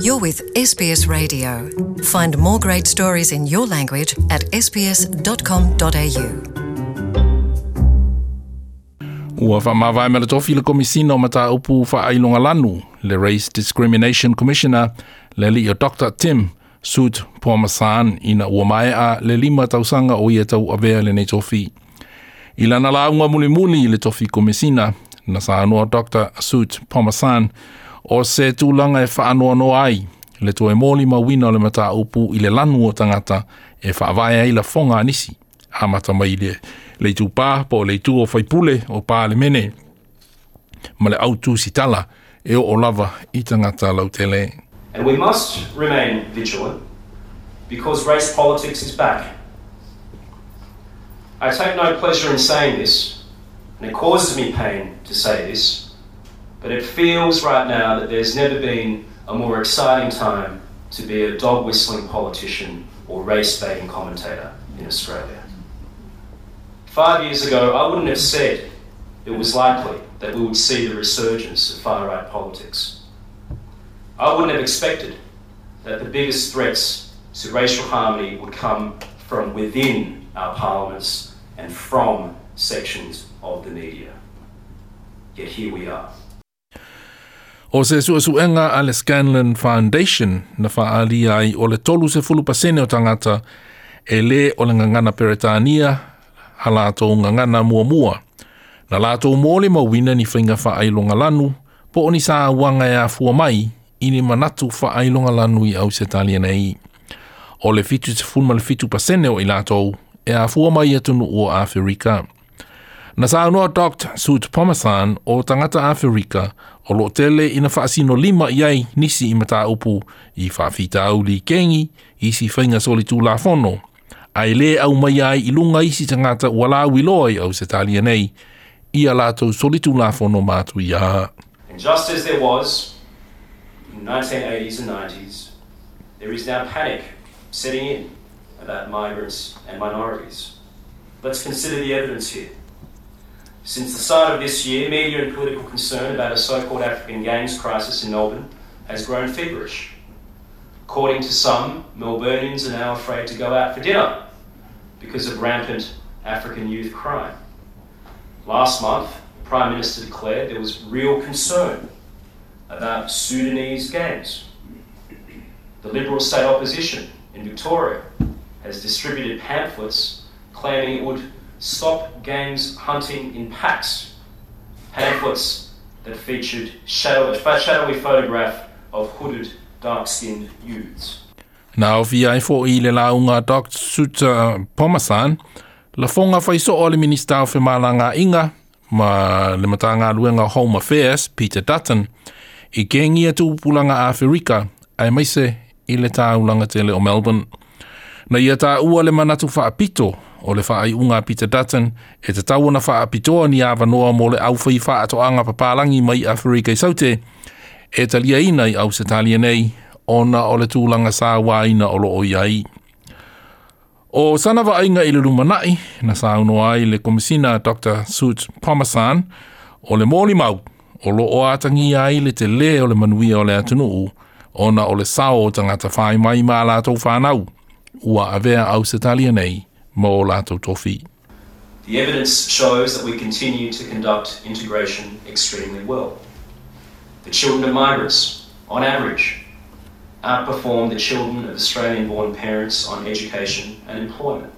You're with SBS Radio. Find more great stories in your language at sbs.com.au. Ua wha mawai me le tofi le komisina o mata upu wha ailonga lanu, le Race Discrimination Commissioner, le li o Dr. Tim Sut Pomasan ina ua mai a le lima tausanga o ia tau avea le nei tofi. I lana launga muli muli le tofi komisina, na sa anua Dr. Soutphommasane, o se tūlanga e whaanoa no ai, le tō e mōli mawina o le mata upu i le lanu o tangata e whaavae i la fonga anisi, a mata mai le, le tū pā po le tū o whaipule o pā le mene, ma le autu si tala e o o lava i tangata lau tele. And we must remain vigilant because race politics is back. I take no pleasure in saying this, and it causes me pain to say this, but it feels right now that there's never been a more exciting time to be a dog whistling politician or race baiting commentator in Australia. Five years ago, I wouldn't have said it was likely that we would see the resurgence of far right politics. I wouldn't have expected that the biggest threats to racial harmony would come from within our parliaments and from sections of the media. Yet here we are. O se su a le Scanlon Foundation na whaali ai o le tolu se fulu pasene o tangata e le o le ngangana Peretania ha lātou ngangana mua mua. Na lātou mōle mawina ni whainga whaailonga lanu po oni sa wanga e a fua mai i ni manatu whaailonga lanu i au se talia nei. O le fitu te fulma le fitu pasene o i lātou e a fua mai atunu o Afrika. Na sa anua Dr. Soutphommasane o tangata Afrika o lo tele ina whaasino lima iai nisi i mata upu i whaafita au li kengi i si whainga soli tū la fono. Ai le au mai ai i lunga isi tangata wala wiloi au se talia nei i a lātou soli tū la fono mātu i a. And just as there was in the 1980s and 90s, there is now panic setting in about migrants and minorities. Let's consider the evidence here. Since the start of this year, media and political concern about a so called African gangs crisis in Melbourne has grown feverish. According to some, Melburnians are now afraid to go out for dinner because of rampant African youth crime. Last month, the Prime Minister declared there was real concern about Sudanese gangs. The Liberal state opposition in Victoria has distributed pamphlets claiming it would stop gangs hunting in packs. Pamphlets that featured shadow, a shadowy photograph of hooded, dark skinned youths. O fi ai fo i le launga Dr. Sut uh, Pomasan, la fonga whaiso o le minista o whemalanga inga, ma le matanga luenga Home Affairs, Peter Dutton, i gengi atu pulanga Afrika, ai maise i le tāulanga tele o Melbourne. Na ia tā ua le manatu whaapito, o le whaai unga Peter Dutton, e te tau na whaapitoa ni awa noa mo le au whai whaatoanga papalangi mai Afrika i saute, e talia ina i au se talia nei, ona o le tūlanga sā waina o lo o iai. O sana wa ainga i le lumanai na sā uno ai le komisina Dr. Suit Pomasan, o le mōli mau, o lo o atangi ai le te le o le manuia o le atunuu, ona o le sao o tangata whai mai mā lātou whānau, ua avea au se talia nei, lātou tofi. The evidence shows that we continue to conduct integration extremely well. The children of migrants, on average, outperform the children of Australian born parents on education and employment.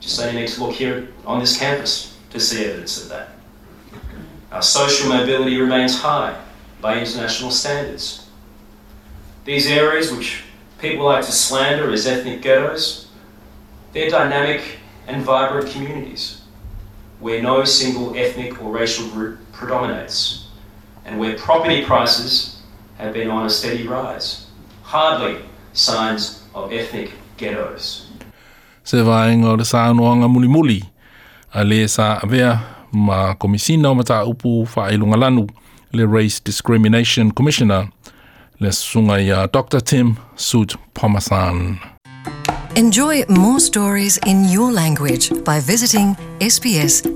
Just only need to look here on this campus to see evidence of that. Our social mobility remains high by international standards. These areas, which people like to slander as ethnic ghettos, they're dynamic and vibrant communities where no single ethnic or racial group predominates and where property prices have been on a steady rise. Hardly signs of ethnic ghettos. Se vaenga o le sa anuanga muli muli, a le sa avea ma komisina o mata upu whaelunga lanu, le Race Discrimination Commissioner, le sunga ia Dr. Tim Sut Pomasan. Enjoy more stories in your language by visiting sbs.com.au.